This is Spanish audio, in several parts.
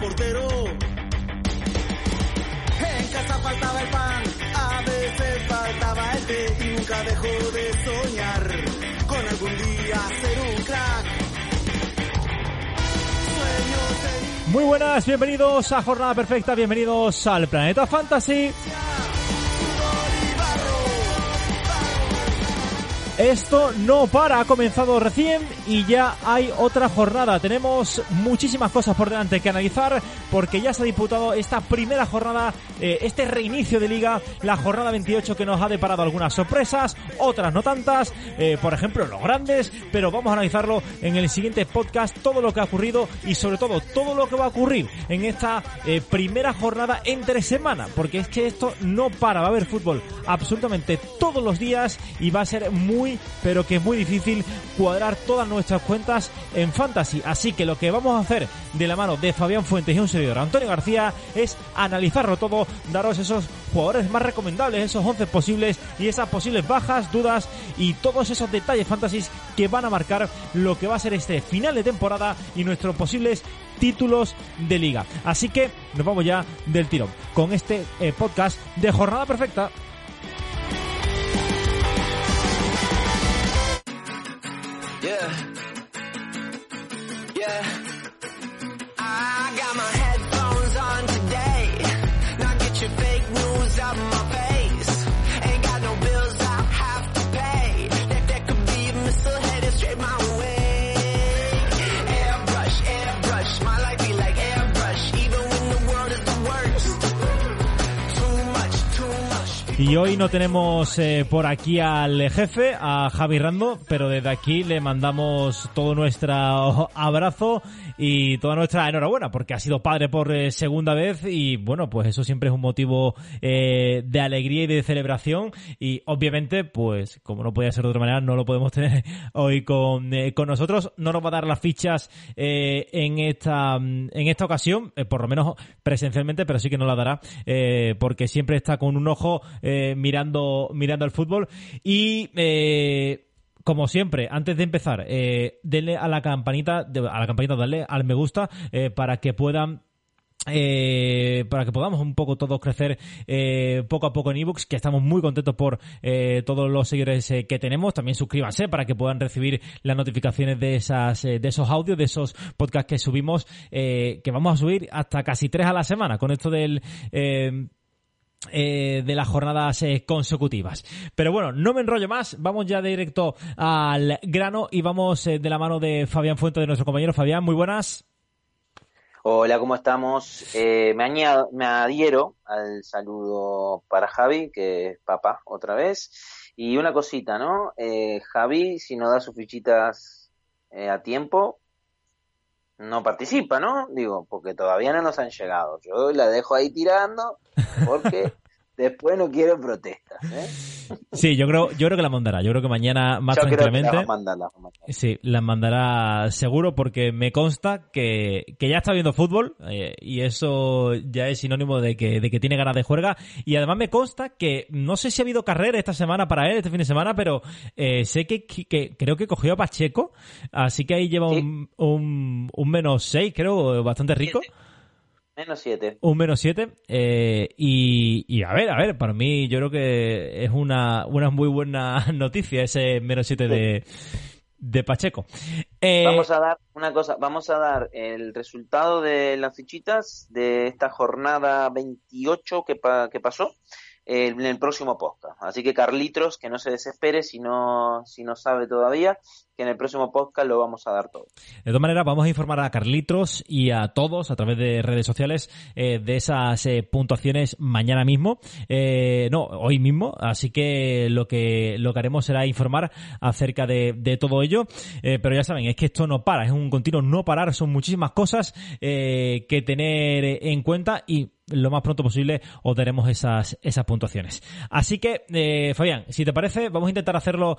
portero. En casa faltaba el pan, a veces faltaba el té y nunca dejó de soñar con algún día ser un crack. Sueños en Muy buenas, bienvenidos a Jornada Perfecta, bienvenidos al Planeta Fantasy. Esto no para, ha comenzado recién y ya hay otra jornada. Tenemos muchísimas cosas por delante que analizar porque ya se ha disputado esta primera jornada, eh, este reinicio de liga, la jornada 28 que nos ha deparado algunas sorpresas, otras no tantas, eh, por ejemplo los grandes, pero vamos a analizarlo en el siguiente podcast, todo lo que ha ocurrido y sobre todo todo lo que va a ocurrir en esta eh, primera jornada entre semana, porque es que esto no para, va a haber fútbol absolutamente todos los días y va a ser muy pero que muy difícil cuadrar todas nuestras cuentas en Fantasy. Así que lo que vamos a hacer de la mano de Fabián Fuentes y un servidor Antonio García es analizarlo todo, daros esos jugadores más recomendables, esos 11 posibles y esas posibles bajas, dudas y todos esos detalles Fantasy que van a marcar lo que va a ser este final de temporada y nuestros posibles títulos de liga. Así que nos vamos ya del tirón con este eh, podcast de Jornada Perfecta. Yeah. Yeah. Y hoy no tenemos eh, por aquí al jefe, a Javi Rando, pero desde aquí le mandamos todo nuestro abrazo y toda nuestra enhorabuena, porque ha sido padre por eh, segunda vez y bueno, pues eso siempre es un motivo eh, de alegría y de celebración y obviamente, pues como no podía ser de otra manera, no lo podemos tener hoy con, eh, con nosotros. No nos va a dar las fichas eh, en esta en esta ocasión, por lo menos presencialmente, pero sí que nos la dará eh, porque siempre está con un ojo mirando mirando el fútbol y eh, como siempre, antes de empezar, eh, denle a la campanita, a la campanita, darle al me gusta eh, para que puedan eh, para que podamos un poco todos crecer eh, poco a poco en ebooks, que estamos muy contentos por eh, todos los seguidores eh, que tenemos. También suscríbanse para que puedan recibir las notificaciones de esas eh, de esos audios, de esos podcasts que subimos, eh, que vamos a subir hasta casi tres a la semana con esto del eh, de las jornadas eh, consecutivas. Pero bueno, no me enrollo más, vamos ya directo al grano y vamos eh, de la mano de Fabián Fuente, de nuestro compañero Fabián, muy buenas. Hola, ¿cómo estamos? Eh, me, añado, me adhiero al saludo para Javi, que es papá otra vez. Y una cosita, ¿no? Eh, Javi, si no da sus fichitas a tiempo, no participa, ¿no? Digo, porque todavía no nos han llegado. Yo la dejo ahí tirando porque después no quiero protestas. ¿eh? Sí, yo creo, yo creo que la mandará, yo creo que mañana más Yo creo que la tranquilamente. mandar, mandar. Sí, las mandará seguro porque me consta que, que ya está viendo fútbol eh, y eso ya es sinónimo de que, de que tiene ganas de juerga y además me consta que no sé si ha habido carrera esta semana para él, este fin de semana, pero eh, sé que, que creo que cogió a Pacheco, así que ahí lleva Sí. un, un, un menos 6, creo, bastante rico. Menos siete. Un menos 7. y, y a ver, a ver, para mí yo creo que es una, una muy buena noticia ese menos 7 de, de Pacheco. Eh, Vamos a dar una cosa, vamos a dar el resultado de las fichitas de esta jornada 28 que, pa- que pasó eh, en el próximo podcast. Así que Carlitos, que no se desespere si no, si no sabe todavía, en el próximo podcast lo vamos a dar todo. De todas maneras, vamos a informar a Carlitos y a todos a través de redes sociales eh, de esas eh, puntuaciones mañana mismo. Eh, no, hoy mismo. Así que lo que lo que haremos será informar acerca de, de todo ello. Pero ya saben, es que esto no para, es un continuo no parar, son muchísimas cosas que tener en cuenta y lo más pronto posible os daremos esas, esas puntuaciones. Así que, Fabián, si te parece, vamos a intentar hacerlo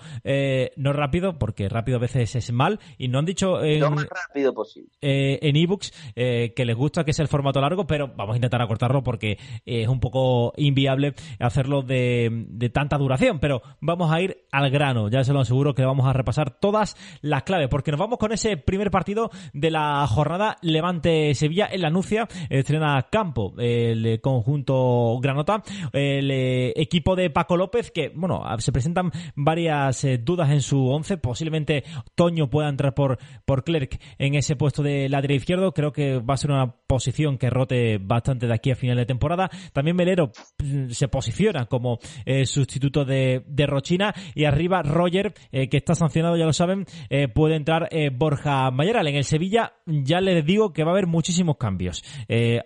no rápido, porque rápido a veces es mal, y no han dicho en, Lo más rápido posible. eh, en ebooks eh, que les gusta que es el formato largo, pero vamos a intentar acortarlo porque es un poco inviable hacerlo de, de tanta duración. Pero vamos a ir al grano, ya se lo aseguro que vamos a repasar todas las claves, porque nos vamos con ese primer partido de la jornada Levante-Sevilla en la Nucia, estrena campo el conjunto Granota, el equipo de Paco López, que bueno, se presentan varias eh, dudas en su once, posiblemente Toño pueda entrar por, por Clerc en ese puesto de lateral izquierdo, creo que va a ser una posición que rote bastante de aquí a final de temporada. También Melero mm, se posiciona como eh, sustituto de, de Rochina y arriba Roger, eh, que está sancionado, ya lo saben, eh, puede entrar eh, Borja Mayoral. En el Sevilla ya les digo que va a haber muchísimos cambios.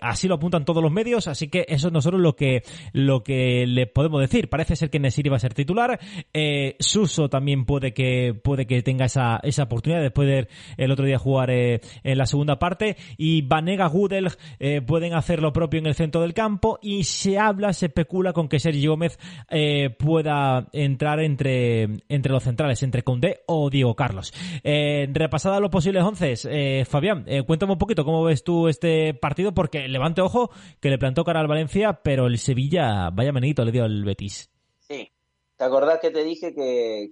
Así lo apuntan todos los medios, así que eso es nosotros lo que, lo que les podemos decir. Parece ser que Nesiri va a ser titular. Suso también puede que, puede que tenga esa, esa oportunidad después de el otro día jugar eh, en la segunda parte. Y Vanega Gudel eh, pueden hacer lo propio en el centro del campo. Y se habla, se especula con que Sergio Gómez eh, pueda entrar entre, entre los centrales, entre Condé o Diego Carlos. Repasada los posibles once, Fabián, cuéntame un poquito cómo ves tú este partido, porque levante ojo que le plantó cara al Valencia, pero el Sevilla, vaya menito, le dio al Betis. ¿Te acordás que te dije que,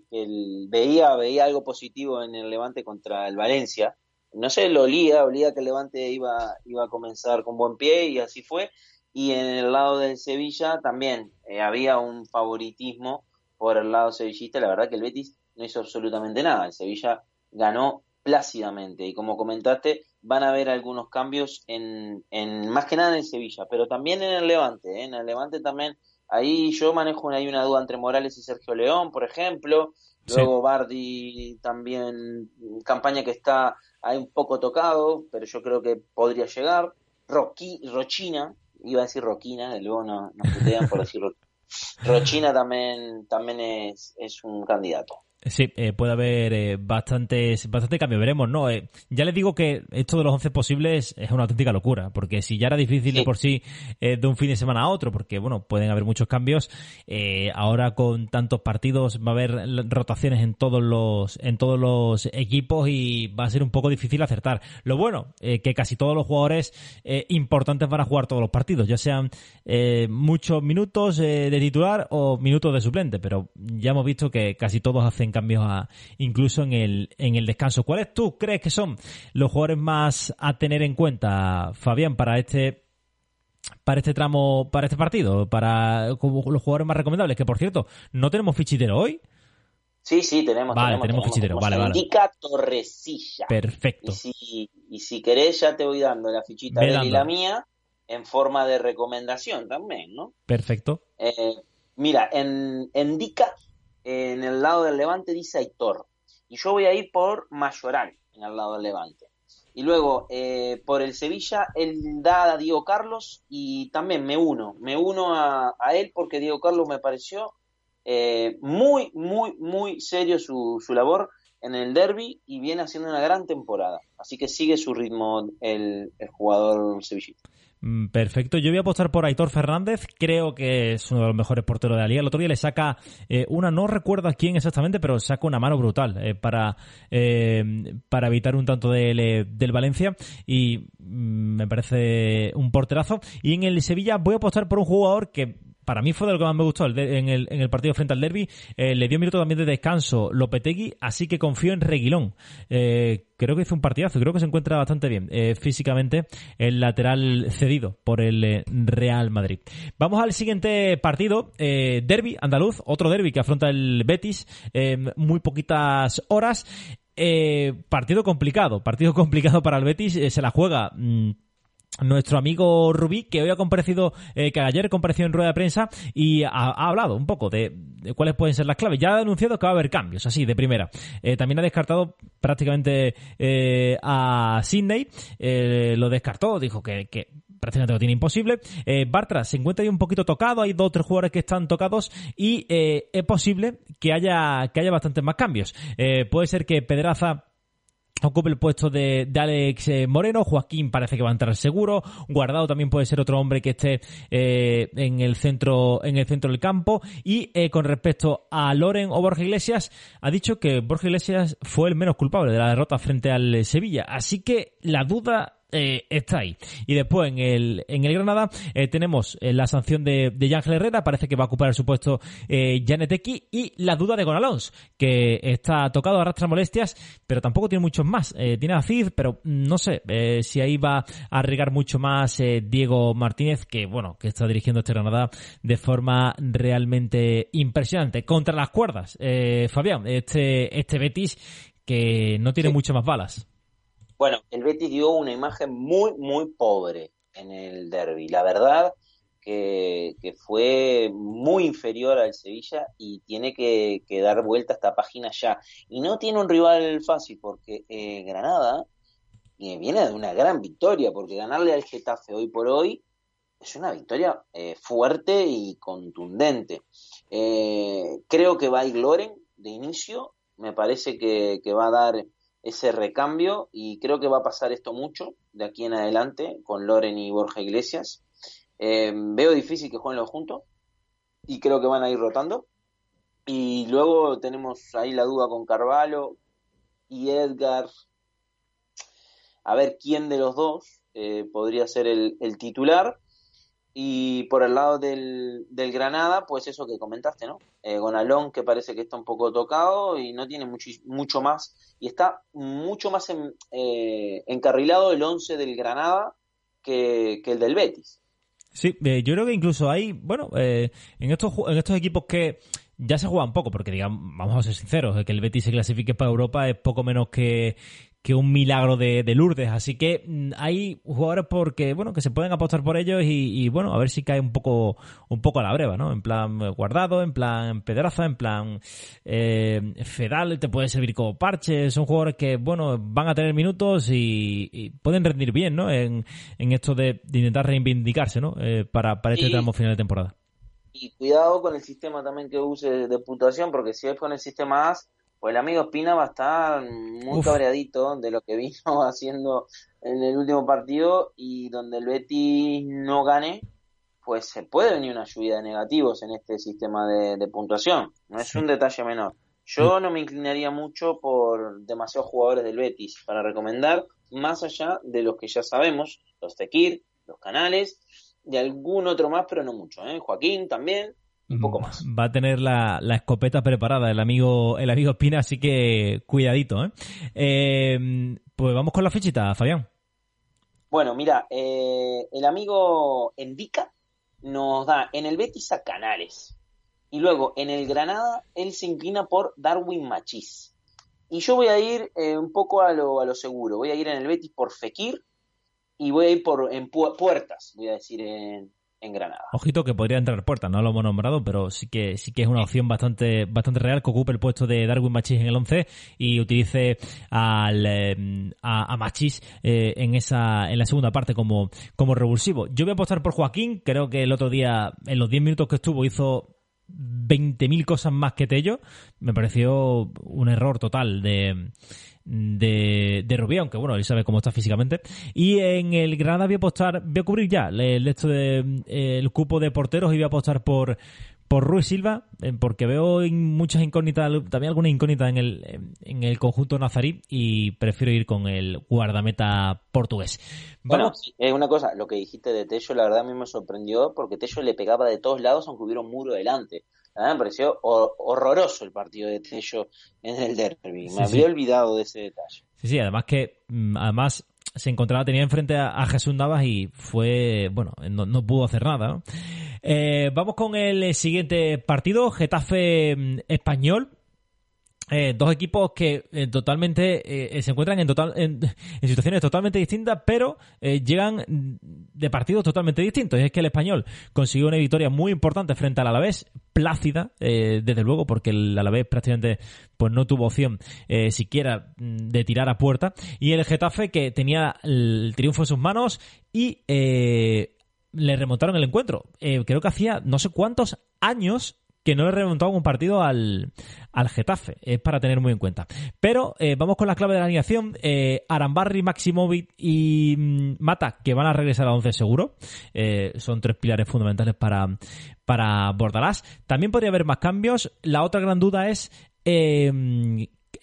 veía, algo positivo en el Levante contra el Valencia? No sé, lo olía, olía que el Levante iba, a comenzar con buen pie y así fue. Y en el lado del Sevilla también eh, había un favoritismo por el lado sevillista. La verdad que el Betis no hizo absolutamente nada. El Sevilla ganó plácidamente. Y como comentaste, van a haber algunos cambios en, en más que nada en Sevilla, pero también en el Levante. ¿eh? En el Levante también Ahí yo manejo una, hay una duda entre Morales y Sergio León, por ejemplo. Sí. Luego Bardi también, campaña que está ahí un poco tocado, pero yo creo que podría llegar. Roqui, Rochina, iba a decir Roquina, luego no, nos putean por decir Roquina. Rochina también, también es, es un candidato. Sí, eh, puede haber eh, bastantes, bastante cambio, veremos, ¿no? Eh, ya les digo que esto de los 11 posibles es una auténtica locura, porque si ya era difícil de por sí eh, de un fin de semana a otro, porque bueno, pueden haber muchos cambios, eh, ahora con tantos partidos va a haber rotaciones en todos los, en todos los equipos y va a ser un poco difícil acertar. Lo bueno, que casi todos los jugadores eh, importantes van a jugar todos los partidos, ya sean muchos minutos de titular o minutos de suplente, pero ya hemos visto que casi todos hacen cambios a- incluso en el, en el descanso. ¿Cuáles tú crees que son los jugadores más a tener en cuenta, Fabián, para este para este tramo, para este partido, para como los jugadores más recomendables? Que por cierto, no tenemos fichitero hoy. Sí, sí, tenemos. Vale, tenemos fichitero, vale, vale. Indica Torrecilla. Perfecto. Y si, y si querés, ya te voy dando la fichita Ve de él y la mía en forma de recomendación también, ¿no? Perfecto. Eh, mira, en, en Dica, en el lado del Levante dice Aitor. Y yo voy a ir por Mayoral, en el lado del Levante. Y luego, eh, por el Sevilla, él da a Diego Carlos y también me uno. Me uno a, a él porque Diego Carlos me pareció eh, muy, muy, muy serio su, su labor en el derby y viene haciendo una gran temporada. Así que sigue su ritmo el, el jugador sevillista. Mm, Perfecto, yo voy a apostar por Aitor Fernández, creo que es uno de los mejores porteros de la liga. El otro día le saca eh, una, no recuerdo a quién exactamente, pero saca una mano brutal eh, para, eh, para evitar un tanto del, eh, del Valencia y mm, me parece un porterazo. Y en el Sevilla voy a apostar por un jugador que para mí fue de lo que más me gustó en, el, partido frente al Derby. Eh, le dio minuto también de descanso Lopetegui, así que confío en Reguilón. Eh, creo que hizo un partidazo, creo que se encuentra bastante bien eh, físicamente el lateral cedido por el Real Madrid. Vamos al siguiente partido, Derby andaluz, otro derby que afronta el Betis, muy poquitas horas. Partido complicado, partido complicado para el Betis, se la juega. mm, nuestro amigo Rubí, que hoy ha comparecido, eh, que ayer compareció en rueda de prensa y ha, ha hablado un poco de, cuáles pueden ser las claves. Ya ha anunciado que va a haber cambios, así, de primera. Eh, también ha descartado prácticamente eh, a Sydney, eh, lo descartó, dijo que, prácticamente lo tiene imposible. Bartra se encuentra ahí un poquito tocado, hay dos o tres jugadores que están tocados y es posible que haya, que haya bastantes más cambios. Puede ser que Pedraza ocupe el puesto de, de Alex eh, Moreno, Joaquín parece que va a entrar seguro, Guardado también puede ser otro hombre que esté eh, en el centro en el centro del campo. Y eh, con respecto a Loren o Borja Iglesias ha dicho que Borja Iglesias fue el menos culpable de la derrota frente al Sevilla, así que la duda eh, está ahí. Y después en el, en el Granada eh, tenemos eh, la sanción de, de Yángel Herrera, parece que va a ocupar su puesto eh, Janeteki y la duda de Gonalons, que está tocado, arrastra molestias, pero tampoco tiene muchos más. Eh, tiene a Cid, pero no sé si ahí va a arriesgar mucho más Diego Martínez, que bueno, que está dirigiendo este Granada de forma realmente impresionante. Contra las cuerdas, eh, Fabián, este, este Betis que no tiene Sí. mucho más balas. Bueno, el Betis dio una imagen muy, muy pobre en el derby. La verdad que, fue muy inferior al Sevilla y tiene que, que dar vuelta esta página ya. Y no tiene un rival fácil porque eh, Granada eh, viene de una gran victoria, porque ganarle al Getafe hoy por hoy es una victoria eh, fuerte y contundente. Eh, creo que va a ir Loren de inicio, me parece que va a dar ese recambio y creo que va a pasar esto mucho de aquí en adelante con Loren y Borja Iglesias. Eh, veo difícil que jueguen los juntos y creo que van a ir rotando. Y luego tenemos ahí la duda con Carvalho y Edgar. A ver quién de los dos eh, podría ser el, el titular. Y por el lado del, del Granada, pues eso que comentaste, ¿no? Eh, Gonalón, que parece que está un poco tocado y no tiene mucho, mucho más. Y está mucho más en- eh, encarrilado el 11 del Granada que, que el del Betis. Sí, eh, yo creo que incluso hay, bueno, eh, en estos en estos equipos que ya se juegan poco, porque digamos, vamos a ser sinceros, eh, que el Betis se clasifique para Europa es poco menos que, que un milagro de, de Lourdes, así que mm, hay jugadores porque, bueno, que se pueden apostar por ellos y, y, bueno, a ver si cae un poco, un poco a la breva, ¿no? En plan guardado, en plan Pedraza, en plan eh, Fedal, te puede servir como parche, son jugadores que, bueno, van a tener minutos y, y pueden rendir bien, ¿no? En, en esto de, de intentar reivindicarse, ¿no? Eh, para, para este tramo final de temporada. Y cuidado con el sistema también que use de puntuación, porque si es con el sistema AS, pues el amigo Espina va a estar muy Uf. cabreadito de lo que vino haciendo en el último partido y donde el Betis no gane, pues se puede venir una lluvia de negativos en este sistema de, de puntuación. No es Sí. un detalle menor. Yo no me inclinaría mucho por demasiados jugadores del Betis para recomendar, más allá de los que ya sabemos, los Tekir, los Canales, y algún otro más, pero no mucho, ¿eh? Joaquín también, un poco más. Va a tener la, la escopeta preparada el amigo, el amigo Espina, así que cuidadito, ¿eh? Eh, Pues vamos con la fichita, Fabián. Bueno, mira, eh, el amigo Endica nos da en el Betis a Canales. Y luego en el Granada, él se inclina por Darwin Machís. Y yo voy a ir eh, un poco a lo, a lo seguro. Voy a ir en el Betis por Fekir y voy a ir por en pu- puertas, voy a decir, en, en Granada. Ojito que podría entrar puerta, no lo hemos nombrado, pero sí que sí que es una opción bastante bastante real que ocupe el puesto de Darwin Machis en el 11 y utilice al, a, a Machis eh, en esa en la segunda parte como, como revulsivo. Yo voy a apostar por Joaquín, creo que el otro día, en los 10 minutos que estuvo, hizo 20.000 cosas más que Tello. Me pareció un error total de, de, de Rubí, aunque bueno, él sabe cómo está físicamente. Y en el Granada voy a apostar, voy a cubrir ya el, esto de, el cupo de porteros y voy a apostar por por Ruiz Silva, eh, porque veo muchas incógnitas, también algunas incógnitas en el, en el conjunto nazarí y prefiero ir con el guardameta portugués. Bueno, Vamos, eh, una cosa, lo que dijiste de Tello, la verdad a mí me sorprendió porque Tello le pegaba de todos lados aunque hubiera un muro delante. Verdad me pareció hor- horroroso el partido de Tello en el derby. Sí, Me sí. había olvidado de ese detalle. Sí, sí, además que mm, además se encontraba, tenía enfrente a, a Jesús Navas y fue, bueno, no, no pudo hacer nada. ¿no? Eh, vamos con el siguiente partido, Getafe mm, Español. Eh, dos equipos que eh, totalmente eh, se encuentran en, total, en, situaciones totalmente distintas, pero llegan de partidos totalmente distintos. Y es que el español consiguió una victoria muy importante frente al Alavés, plácida, desde luego, porque el Alavés prácticamente pues no tuvo opción siquiera mm, de tirar a puerta. Y el Getafe que tenía el triunfo en sus manos y le remontaron el encuentro. Creo que hacía no sé cuántos años que no le remontado un partido al, al Getafe. Es para tener muy en cuenta. Pero eh, vamos con la clave de la alineación. Eh, Arambarri, Maximovic y mm, Mata, que van a regresar a 11 seguro. Eh, son tres pilares fundamentales para, para Bordalás. También podría haber más cambios. La otra gran duda es eh,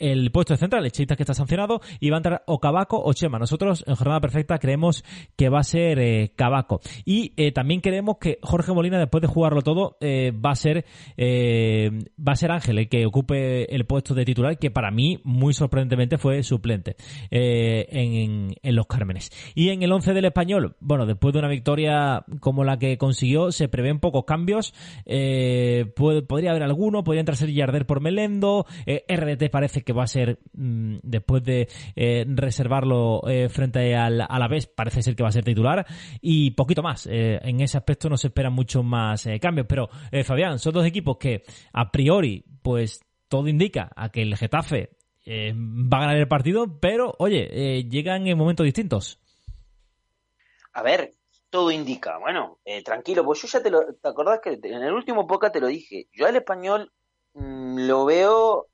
el puesto de central, el Cheitas que está sancionado, y va a entrar o Cabaco o Chema. Nosotros en jornada perfecta creemos que va a ser eh, Cabaco. Y eh, también creemos que Jorge Molina, después de jugarlo todo, eh, va a ser eh, va a ser Ángel el que ocupe el puesto de titular, que para mí, muy sorprendentemente, fue suplente en, en los Cármenes. Y en el 11 del español, bueno, después de una victoria como la que consiguió, se prevén pocos cambios. Podría haber alguno, podría entrar ser Yarder por Melendo. RDT parece que va a ser, mm, después de eh, reservarlo eh, frente al Alavés, parece ser que va a ser titular. Y poquito más. Eh, en ese aspecto no se esperan muchos más cambios. Pero, Fabián, son dos equipos que a priori, pues todo indica a que el Getafe va a ganar el partido, pero oye, llegan en momentos distintos. A ver, todo indica, bueno, tranquilo, pues yo ya te lo, ¿te acordás que en el último podcast te lo dije? Yo al español mm, lo veo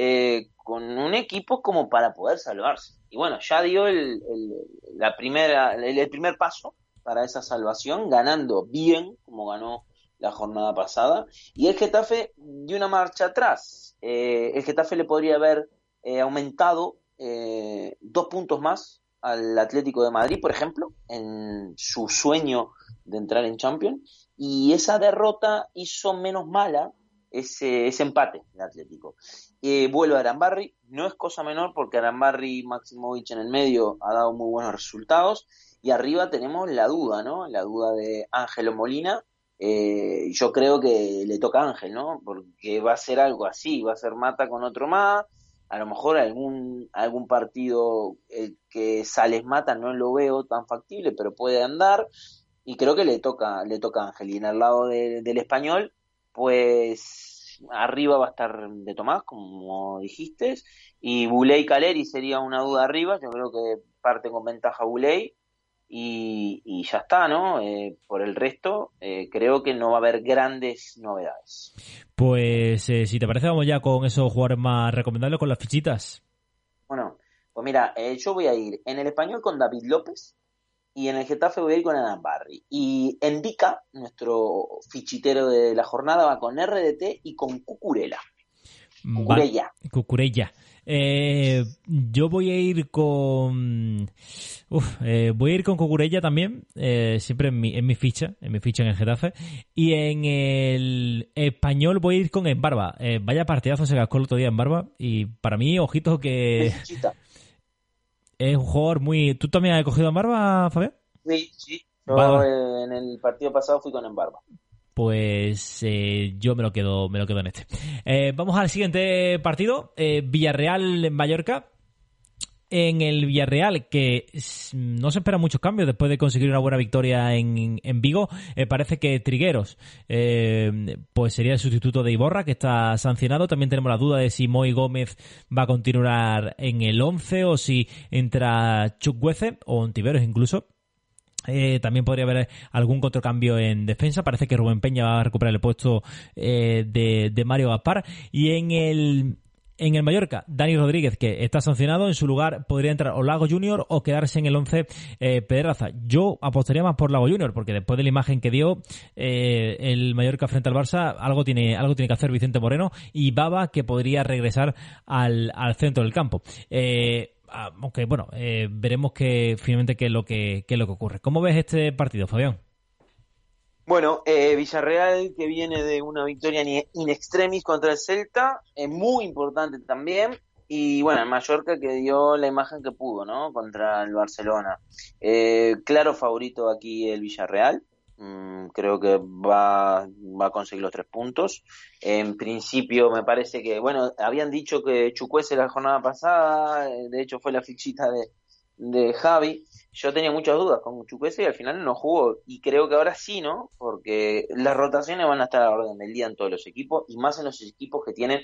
eh, con un equipo como para poder salvarse. Y bueno, ya dio el, el- la primera, el, primer paso para esa salvación, ganando bien, como ganó la jornada pasada. Y el Getafe dio una marcha atrás. Eh, el Getafe le podría haber eh, aumentado eh, dos puntos más al Atlético de Madrid, por ejemplo, en su sueño de entrar en Champions. Y esa derrota hizo menos mala ese, ese empate del Atlético. Eh, vuelve a Arambarri, no es cosa menor porque Arambarri y Maximovic en el medio ha dado muy buenos resultados. Y arriba tenemos la duda, ¿no? La duda de Ángelo Molina. Eh, yo creo que le toca a Ángel, ¿no? Porque va a ser algo así, va a ser mata con otro más. A lo mejor algún, algún partido el que Sales mata no lo veo tan factible, pero puede andar. Y creo que le toca, le toca a Ángel. Y en el lado de- del español, pues arriba va a estar de Tomás, como dijiste, y Buley Caleri sería una duda arriba, yo creo que parte con ventaja Buley, y, y ya está, ¿no? Eh, por el resto, eh, creo que no va a haber grandes novedades. Pues eh, si te parece, vamos ya con esos jugadores más recomendables, con las fichitas. Bueno, pues mira, yo voy a ir en el español con David López y en el Getafe voy a ir con Adam Barry. Y en Vica, nuestro fichitero de la jornada, va con RDT y con Cucurella. Va- Cucurella. Cucurella. Eh, yo voy a ir con. Uf, eh, voy a ir con Cucurella también. eh, siempre en mi, en mi ficha. En mi ficha en el Getafe. Y en el español voy a ir con Embarba. Eh, vaya partidazo se cascó el otro día en Barba. Y para mí, ojito que. Es un jugador muy. ¿Tú también has cogido en Barba, Fabián? Sí, sí. Yo eh, en el partido pasado fui con Embarba. Pues eh, yo me lo quedo, me lo quedo en este. Eh, vamos al siguiente partido, eh, Villarreal en Mallorca. En el Villarreal, que no se esperan muchos cambios después de conseguir una buena victoria en, Vigo, eh, parece que Trigueros eh, pues sería el sustituto de Iborra, que está sancionado. También tenemos la duda de si Moy Gómez va a continuar en el 11 o si entra Chukwueze o Ontiveros incluso. Eh, también podría haber algún otro cambio en defensa. Parece que Rubén Peña va a recuperar el puesto de Mario Gaspar. Y en el, en el Mallorca, Dani Rodríguez, que está sancionado. En su lugar podría entrar o Lago Junior o quedarse en el 11 eh, Pedraza. Yo apostaría más por Lago Junior, porque después de la imagen que dio eh, el Mallorca frente al Barça, algo tiene, algo tiene que hacer Vicente Moreno y Baba, que podría regresar al, al centro del campo. Eh, aunque bueno, eh, veremos que finalmente qué es lo que qué es lo que ocurre. ¿Cómo ves este partido, Fabián? Bueno, eh, Villarreal que viene de una victoria in extremis contra el Celta, es muy importante también. Y bueno, el Mallorca que dio la imagen que pudo, ¿no? Contra el Barcelona. Eh, claro favorito aquí el Villarreal. Mm, creo que va, va a conseguir los tres puntos. En principio me parece que, bueno, habían dicho que Chucuese la jornada pasada, eh, de hecho fue la fichita de, de Javi. Yo tenía muchas dudas con Chukwueze y al final no jugó. Y creo que ahora sí, ¿no? Porque las rotaciones van a estar a la orden del día en todos los equipos y más en los equipos que tienen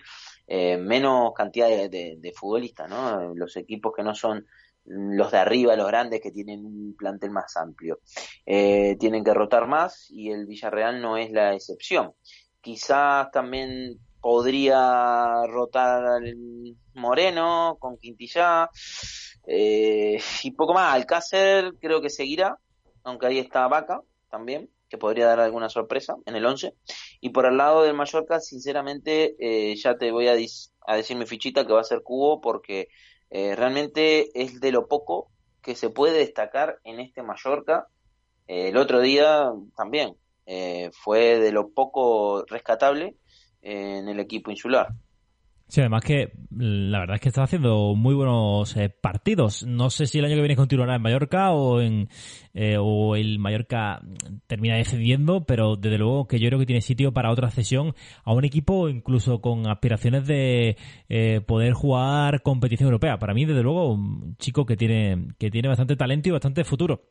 eh, menos cantidad de, de- de futbolistas, ¿no? Los equipos que no son los de arriba, los grandes, que tienen un plantel más amplio. Eh, tienen que rotar más y el Villarreal no es la excepción. quizás también podría rotar al Moreno con Quintillá eh, y poco más. Alcácer creo que seguirá, aunque ahí está Vaca también, que podría dar alguna sorpresa en el 11. Y por el lado del Mallorca, sinceramente, eh, ya te voy a, a decir mi fichita que va a ser Cubo porque eh, realmente es de lo poco que se puede destacar en este Mallorca. Eh, el otro día también fue de lo poco rescatable en el equipo insular. Sí, además que mm, la verdad es que está haciendo muy buenos eh, partidos. No sé si el año que viene continuará en Mallorca o en eh, o el Mallorca termina descendiendo, pero desde luego que yo creo que tiene sitio para otra cesión a un equipo incluso con aspiraciones de eh, poder jugar competición europea. Para mí, desde luego, un chico que tiene que tiene bastante talento y bastante futuro.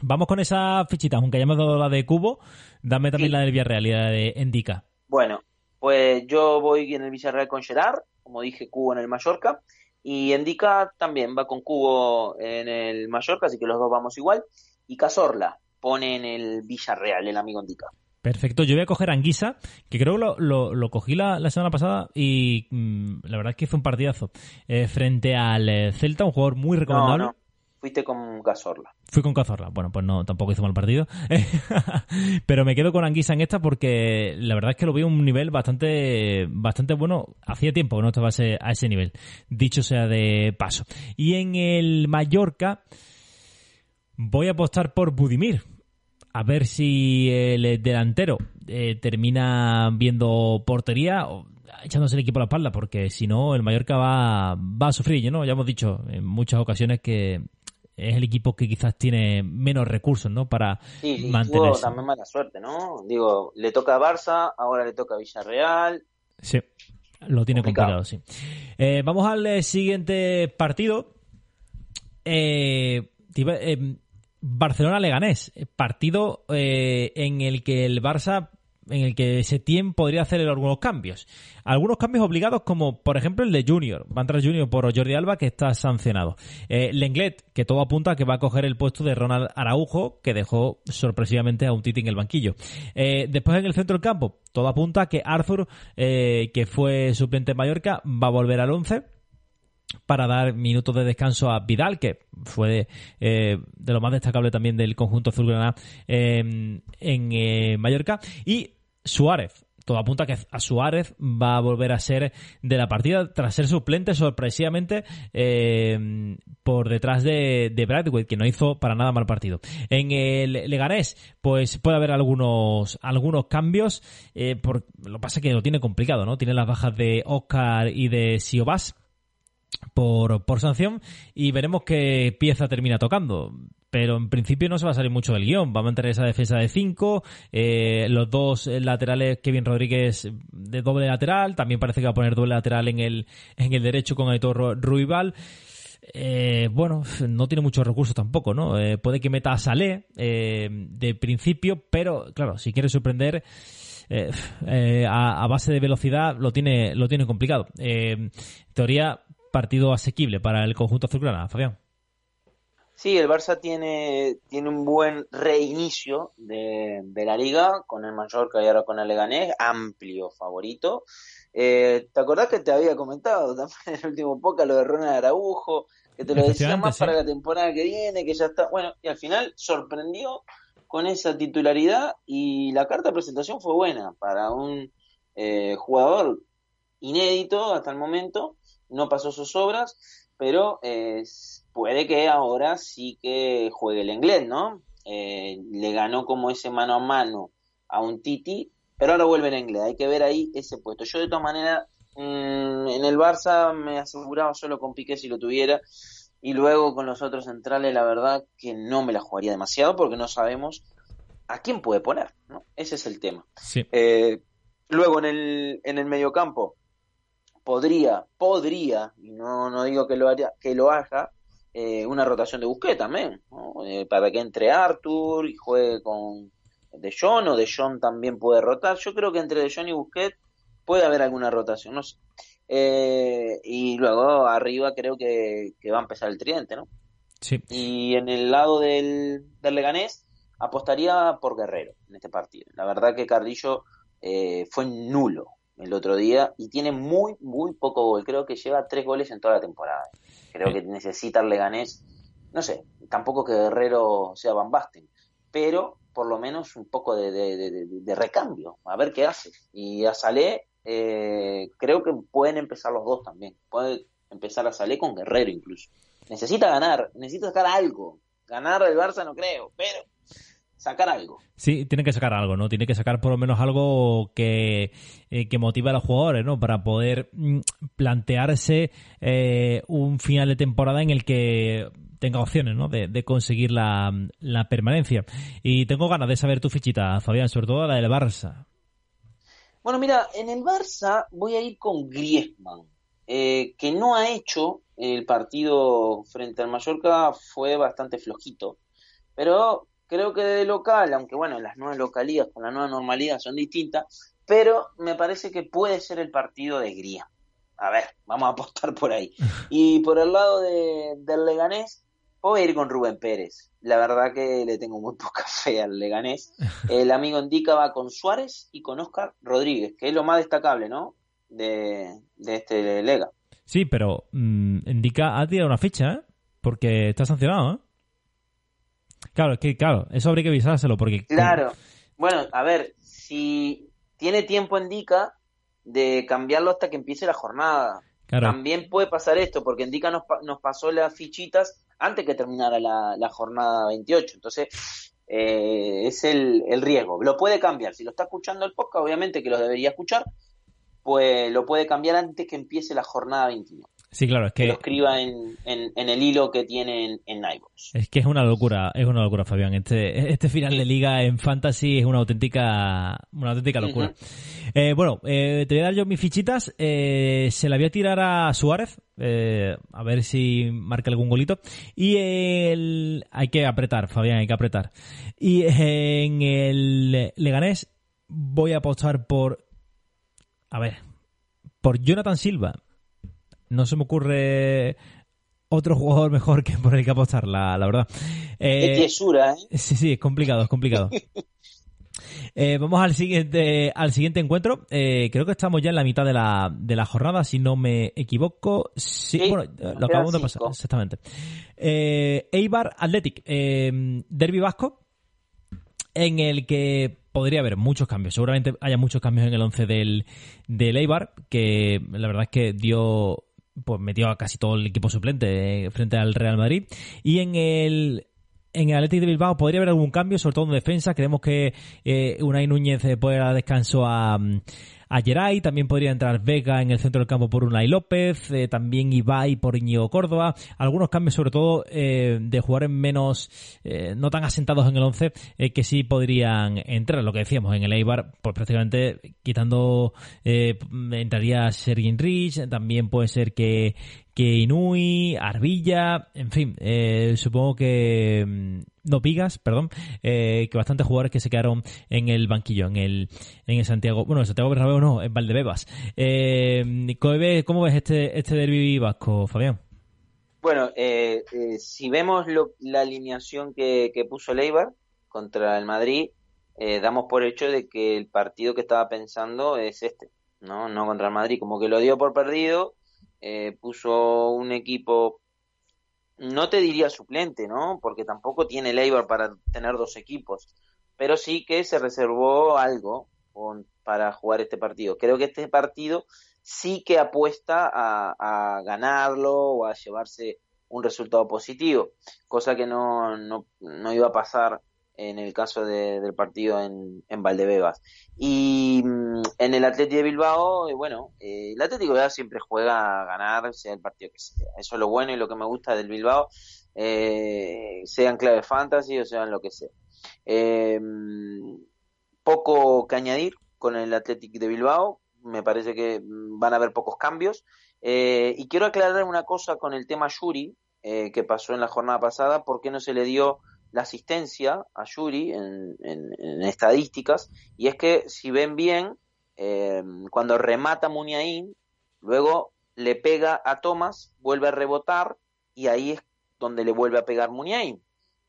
Vamos con esa fichita, aunque hayamos dado la de Cubo, dame también Sí. la del Villarreal y la de Endica. Bueno, pues yo voy en el Villarreal con Gerard, como dije, Cubo en el Mallorca, y Endica también va con Cubo en el Mallorca, así que los dos vamos igual, y Cazorla pone en el Villarreal, el amigo Endica. Perfecto, yo voy a coger a Anguisa, que creo que lo, lo, lo cogí la, la semana pasada y mm, la verdad es que fue un partidazo. Eh, frente al eh, Celta, un jugador muy No, recomendable. no, fuiste con Cazorla. Fui con Cazorla. Bueno, pues no, tampoco hizo mal partido. Pero me quedo con Anguisa en esta porque la verdad es que lo vi a un nivel bastante, bastante bueno. Hacía tiempo que no estaba a ese, nivel. Dicho sea de paso. Y en el Mallorca voy a apostar por Budimir. A ver si el delantero eh, termina viendo portería o echándose el equipo a la espalda, porque si no, el Mallorca va, va a sufrir. ¿no? Ya hemos dicho en muchas ocasiones que es el equipo que quizás tiene menos recursos ¿no? para Sí, y tuvo mantenerse. también mala suerte, ¿no? Digo, le toca a Barça, ahora le toca a Villarreal. Sí, lo tiene complicado, Complicado. sí. Eh, vamos al eh, siguiente partido. Eh, eh, Barcelona-Leganés. Partido eh, en el que el Barça, en el que Setién podría hacer algunos cambios. Algunos cambios obligados, como por ejemplo el de Junior. Va a Junior por Jordi Alba, que está sancionado. Eh, Lenglet, que todo apunta a que va a coger el puesto de Ronald Araujo, que dejó sorpresivamente a un Titi en el banquillo. Eh, después en el centro del campo, todo apunta a que Arthur, eh, que fue suplente en Mallorca, va a volver al 11 para dar minutos de descanso a Vidal, que fue eh, de lo más destacable también del conjunto azulgrana eh, en eh, Mallorca. Y Suárez. Todo apunta que a Suárez va a volver a ser de la partida tras ser suplente sorpresivamente eh, por detrás de, de Bradway, que no hizo para nada mal partido. En el Leganés, pues puede haber algunos, algunos cambios. eh, por, lo que pasa es que lo tiene complicado, ¿no? Tiene las bajas de Oscar y de Siobas por, por sanción y veremos qué pieza termina tocando. Pero en principio no se va a salir mucho del guion. Va a mantener esa defensa de 5. los dos laterales, Kevin Rodríguez de doble lateral. También parece que va a poner doble lateral en el, en el derecho con Aitor Ru- Ruibal. Eh, bueno, no tiene muchos recursos tampoco, ¿no? Eh, puede que meta a Salé eh, de principio, pero claro, si quiere sorprender eh, eh, a, base de velocidad lo tiene, lo tiene complicado. Eh, en teoría, partido asequible para el conjunto azulgrana, Fabián. Sí, el Barça tiene, tiene un buen reinicio de, de la liga con el Mallorca y ahora con el Leganés, amplio favorito. Eh, ¿Te acordás que te había comentado también en el último poca lo de Ronald Araujo? Que te lo decía más sí. para la temporada que viene, que ya está. Bueno, y al final sorprendió con esa titularidad y la carta de presentación fue buena para un eh, jugador inédito hasta el momento, no pasó sus obras, pero eh, puede que ahora sí que juegue el inglés, ¿no? Eh, le ganó como ese mano a mano a un Titi, pero ahora vuelve el inglés, hay que ver ahí ese puesto. Yo de todas maneras, mm, en el Barça me aseguraba solo con Piqué si lo tuviera, y luego con los otros centrales, la verdad que no me la jugaría demasiado porque no sabemos a quién puede poner, ¿no? Ese es el tema. Sí. Eh, luego en el, en el mediocampo podría, podría, y no, no digo que lo, haría, que lo haga, eh, una rotación de Busquets también, ¿no? Eh, para que entre Arthur y juegue con De Jong, o De Jong también puede rotar. Yo creo que entre De Jong y Busquets puede haber alguna rotación, no sé. Eh, y luego arriba creo que, que va a empezar el tridente, ¿no? Sí. Y en el lado del, del Leganés apostaría por Guerrero en este partido. La verdad que Carrillo eh, fue nulo el otro día y tiene muy, muy poco gol. Creo que lleva tres goles en toda la temporada. Creo que necesita el Leganés, no sé, tampoco que Guerrero sea Van Basten, pero por lo menos un poco de, de- de- de recambio, a ver qué hace. Y a Salé, eh, creo que pueden empezar los dos también. Puede empezar a Salé con Guerrero incluso. Necesita ganar, necesita sacar algo. Ganar el Barça no creo, pero sacar algo. Sí, tiene que sacar algo, ¿no? Tiene que sacar por lo menos algo que, eh, que motive a los jugadores, ¿no? Para poder mm, plantearse eh, un final de temporada en el que tenga opciones, ¿no? De, de conseguir la, la permanencia. Y tengo ganas de saber tu fichita, Fabián, sobre todo la del Barça. Bueno, mira, en el Barça voy a ir con Griezmann, eh, que no ha hecho el partido frente al Mallorca, fue bastante flojito, pero creo que de local, aunque bueno, las nuevas localidades con la nueva normalidad son distintas, pero me parece que puede ser el partido de Griezmann. A ver, vamos a apostar por ahí. Y por el lado de, del Leganés, voy a ir con Rubén Pérez. La verdad que le tengo muy poca fe al Leganés. El amigo Indica va con Suárez y con Oscar Rodríguez, que es lo más destacable, ¿no? De, de este Lega. Sí, pero mm, indica, ha tirado una ficha, ¿eh? Porque está sancionado, ¿eh? Claro, es que, claro, eso habría que avisárselo porque... Claro. Bueno, a ver, si tiene tiempo Indica de cambiarlo hasta que empiece la jornada. Claro. También puede pasar esto, porque Indica nos, pa- nos pasó las fichitas antes que terminara la, la jornada 28. Entonces, eh, es el, el riesgo. Lo puede cambiar. Si lo está escuchando el podcast, obviamente que lo debería escuchar, pues lo puede cambiar antes que empiece la jornada 21. Sí, claro, es Que lo escriba en, en, en el hilo que tiene en, en iVoox. Es que es una locura, es una locura, Fabián. Este, este final de liga en Fantasy es una auténtica, una auténtica locura. Eh, bueno, eh, te voy a dar yo mis fichitas. Eh, se la voy a tirar a Suárez, a ver si marca algún golito. Y el, hay que apretar, Fabián, hay que apretar. Y en el Leganés voy a apostar por, a ver, por Jonathan Silva. No se me ocurre otro jugador mejor que por el que apostar, la, la verdad. Qué Eh, tiesura, ¿eh? Sí, sí, es complicado, es complicado. Eh, vamos al siguiente, al siguiente encuentro. Eh, creo que estamos ya en la mitad de la, de la jornada, si no me equivoco. Sí, Sí, bueno, lo acabamos de pasar, exactamente. Eh, Eibar Athletic, Derby Vasco, en el que podría haber muchos cambios. Seguramente haya muchos cambios en el 11 del, del Eibar, que la verdad es que dio pues metió a casi todo el equipo suplente eh, frente al Real Madrid. Y en el en el Athletic de Bilbao podría haber algún cambio, sobre todo en defensa. Creemos que eh, Unai Núñez eh, puede dar descanso a, mm, a Geray. También podría entrar Vega en el centro del campo por Unai López. eh, también Ibai por Íñigo Córdoba. Algunos cambios, sobre todo, eh, de jugadores menos, eh, no tan asentados en el 11, eh, que sí podrían entrar. Lo que decíamos en el Eibar, pues prácticamente quitando, entraría Sergin Rich. También puede ser que que Inui, Arbilla, en fin, eh, supongo que mm, no Pigas, perdón, eh, que bastantes jugadores que se quedaron en el banquillo, en el en el Santiago, bueno, en Santiago Bernabéu no, en Valdebebas. Eh, ¿cómo, ves, ¿Cómo ves este este derbi vasco, Fabián? Bueno, eh, eh, si vemos lo- la alineación que, que puso Leibar contra el Madrid, eh, damos por hecho de que el partido que estaba pensando es este, ¿no? No contra el Madrid, como que lo dio por perdido, eh, puso un equipo, no te diría suplente, ¿no? Porque tampoco tiene Leibar para tener dos equipos, pero sí que se reservó algo para jugar este partido. Creo que este partido sí que apuesta a, a ganarlo o a llevarse un resultado positivo, cosa que no, no, no iba a pasar en el caso de- del partido en, en Valdebebas. Y mm, en el Atlético de Bilbao, eh, bueno, eh, el Atlético de Bilbao siempre juega a ganar, sea el partido que sea. Eso es lo bueno y lo que me gusta del Bilbao, eh, sean clave fantasy o sean lo que sea. Eh, poco que añadir con el Athletic de Bilbao, me parece que mm, van a haber pocos cambios. Eh, y quiero aclarar una cosa con el tema Yuri, que pasó en la jornada pasada, ¿por qué no se le dio la asistencia a Yuri en, estadísticas? Y es que, si ven bien, eh, cuando remata Muniain, luego le pega a Thomas, vuelve a rebotar, y ahí es donde le vuelve a pegar Muniain.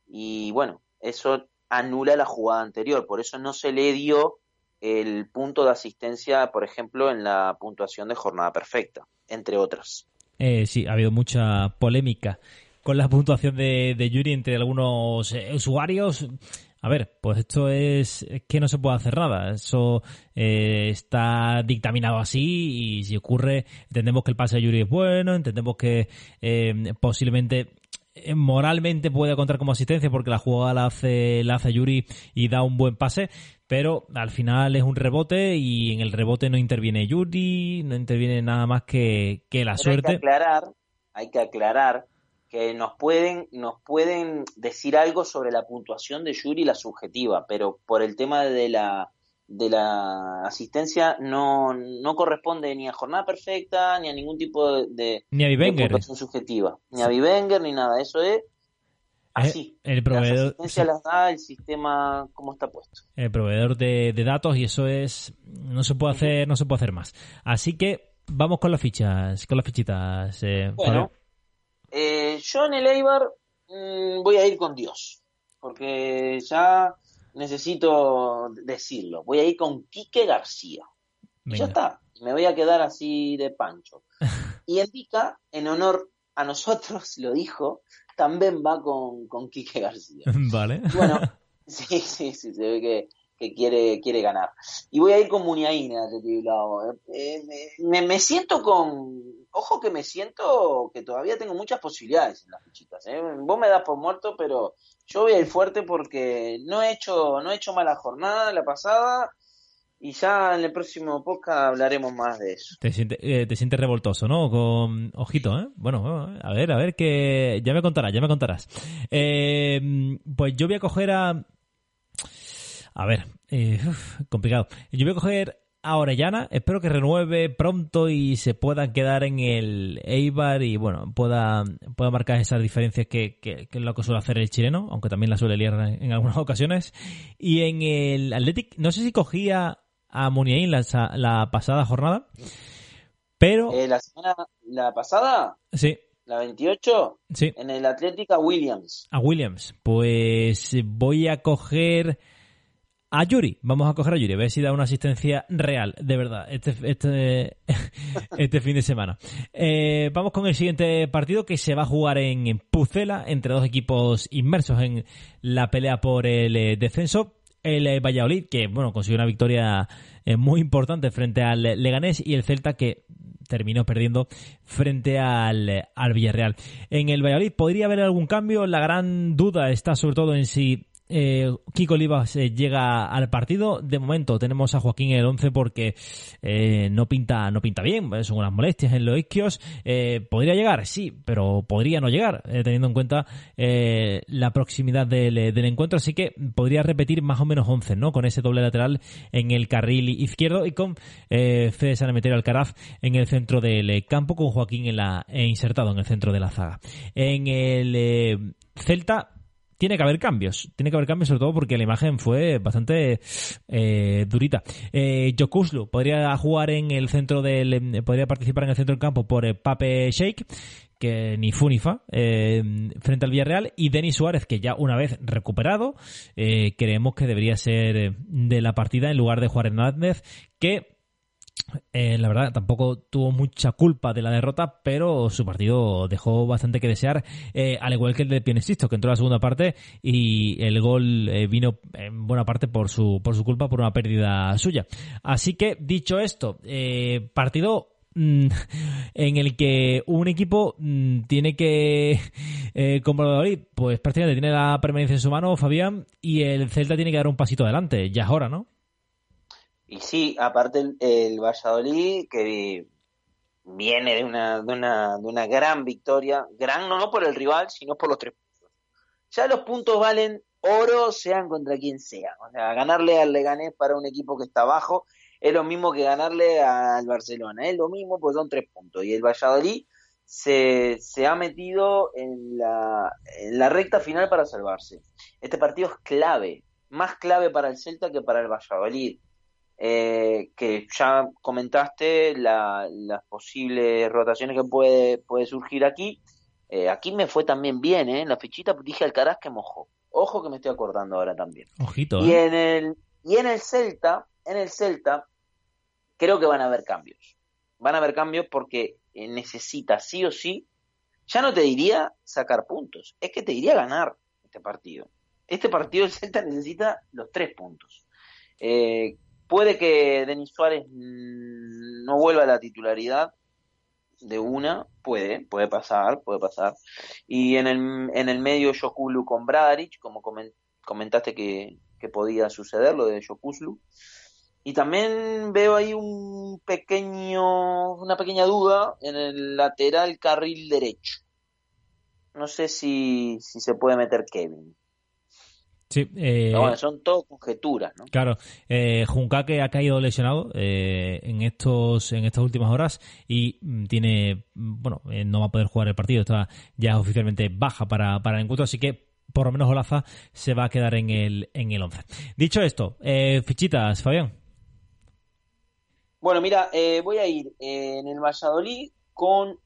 Y bueno, eso anula la jugada anterior, por eso no se le dio el punto de asistencia, por ejemplo, en la puntuación de jornada perfecta, entre otras. Eh, sí, ha habido mucha polémica con la puntuación de, de Yuri entre algunos eh, usuarios. A ver, pues esto es, es que no se puede hacer nada. Eso eh, está dictaminado así y si ocurre, entendemos que el pase de Yuri es bueno, entendemos que eh, posiblemente moralmente puede contar como asistencia porque la jugada la hace, la hace Yuri y da un buen pase, pero al final es un rebote y en el rebote no interviene Yuri, no interviene nada más que, que la Pero suerte. Hay que aclarar, hay que aclarar que nos pueden, nos pueden decir algo sobre la puntuación de Yuri, la subjetiva, pero por el tema de la de la asistencia no, no corresponde ni a jornada perfecta ni a ningún tipo de, de, Ni a de puntuación subjetiva, ni a Bivenger ni nada, eso es así. el Las proveedor, asistencias sí. las da el sistema como está puesto. el proveedor de, de datos y eso es no se puede hacer no se puede hacer más así que vamos con las fichas con las fichitas eh, Bueno. Eh, yo en el Eibar mm, voy a ir con Dios, porque ya necesito decirlo. Voy a ir con Quique García. Y ya está, me voy a quedar así de pancho. Y Endica, en honor a nosotros, lo dijo, también va con, con Quique García. vale bueno, sí, sí, sí, se ve que, que quiere, quiere ganar. Y voy a ir con Muniaina, de Bilbao. Eh, me, me siento con. Ojo que me siento que todavía tengo muchas posibilidades en las fichitas. ¿eh? Vos me das por muerto, pero yo voy a ir fuerte porque no he hecho, no he hecho mala jornada la pasada. Y ya en el próximo podcast hablaremos más de eso. te sientes eh, te sientes revoltoso no con ojito eh bueno bueno, a ver a ver que ya me contarás ya me contarás Eh, pues yo voy a coger a a ver eh, uf, complicado. Yo voy a coger a Orellana espero que renueve pronto y se pueda quedar en el Eibar y bueno pueda pueda marcar esas diferencias que, que, que es lo que suele hacer el chileno aunque también la suele liar en, algunas ocasiones. Y en el Athletic no sé si cogía a Muniain la, la pasada jornada pero Eh, la semana la pasada, sí. La 28, sí. En el Atlética Williams. a Williams. Pues voy a coger a Yuri. Vamos a coger a Yuri, a ver si da una asistencia real, de verdad, este, este, este fin de semana. Eh, vamos con el siguiente partido que se va a jugar en Pucela, entre dos equipos inmersos en la pelea por el eh, descenso. El eh, Valladolid, que bueno, consiguió una victoria eh, muy importante frente al Leganés, y el Celta, que terminó perdiendo frente al, al Villarreal. En el Valladolid podría haber algún cambio. La gran duda está sobre todo en si eh, Kiko Olivas eh, llega al partido. De momento tenemos a Joaquín en el 11 porque eh, no pinta no pinta bien. Son unas molestias en los isquios. ¿Podría llegar? Sí, pero podría no llegar, teniendo en cuenta la proximidad del, encuentro. Así que podría repetir más o menos 11, ¿no? Con ese doble lateral en el carril izquierdo y con Fede Sanemeterio Alcaraz en el centro del campo, con Joaquín en la, insertado en el centro de la zaga. En el Celta tiene que haber cambios. Tiene que haber cambios sobre todo porque la imagen fue bastante eh, durita. Eh, podría jugar en el centro del... eh, podría participar en el centro del campo por eh, Pape Sheik que ni fu ni fa eh, frente al Villarreal y Denis Suárez que ya una vez recuperado eh, creemos que debería ser de la partida en lugar de Juan Hernández que eh, la verdad, tampoco tuvo mucha culpa de la derrota, pero su partido dejó bastante que desear, eh, al igual que el de Pienesisto, que entró a la segunda parte y el gol eh, vino en buena parte por su, por su culpa, por una pérdida suya. Así que, dicho esto, partido mm, en el que un equipo mm, tiene que, eh, como Valladolid, pues prácticamente tiene la permanencia en su mano, Fabián, y el Celta tiene que dar un pasito adelante. Ya es hora, ¿no? Y sí, aparte el, el Valladolid, que viene de una, de, una, de una gran victoria, gran no, no por el rival, sino por los tres puntos. Ya los puntos valen oro, sean contra quien sea. O sea, ganarle al Leganés para un equipo que está abajo es lo mismo que ganarle al Barcelona. Es lo mismo, pues son tres puntos. Y el Valladolid se, se ha metido en la, en la recta final para salvarse. Este partido es clave, más clave para el Celta que para el Valladolid. Eh, que ya comentaste la- las posibles rotaciones que puede, puede surgir aquí. Eh, aquí me fue también bien, ¿eh? En la fichita dije Alcaraz que mojó. Ojo que me estoy acordando ahora también. Ojito, Y en el, y en el Celta, en el Celta creo que van a haber cambios. Van a haber cambios porque necesita sí o sí, ya no te diría sacar puntos, es que te diría ganar este partido. Este partido el Celta necesita los tres puntos. Eh, puede que Denis Suárez no vuelva a la titularidad de una, puede, puede pasar, puede pasar. Y en el, en el medio Jokulu con Bradrich, como comen- comentaste que, que podía suceder, lo de Jokuslu. Y también veo ahí un pequeño, una pequeña duda en el lateral carril derecho. No sé si, si se puede meter Kevin. Sí, eh, Pero bueno, son todo conjeturas, ¿no? Claro, eh, Junca que ha caído lesionado eh, en estos en estas últimas horas y mm, tiene mm, bueno eh, no va a poder jugar el partido, está ya oficialmente baja para, para el encuentro, así que por lo menos Olaza se va a quedar en el en el 11. Dicho esto, eh, fichitas, Fabián. Bueno, mira, eh, voy a ir en el Valladolid con.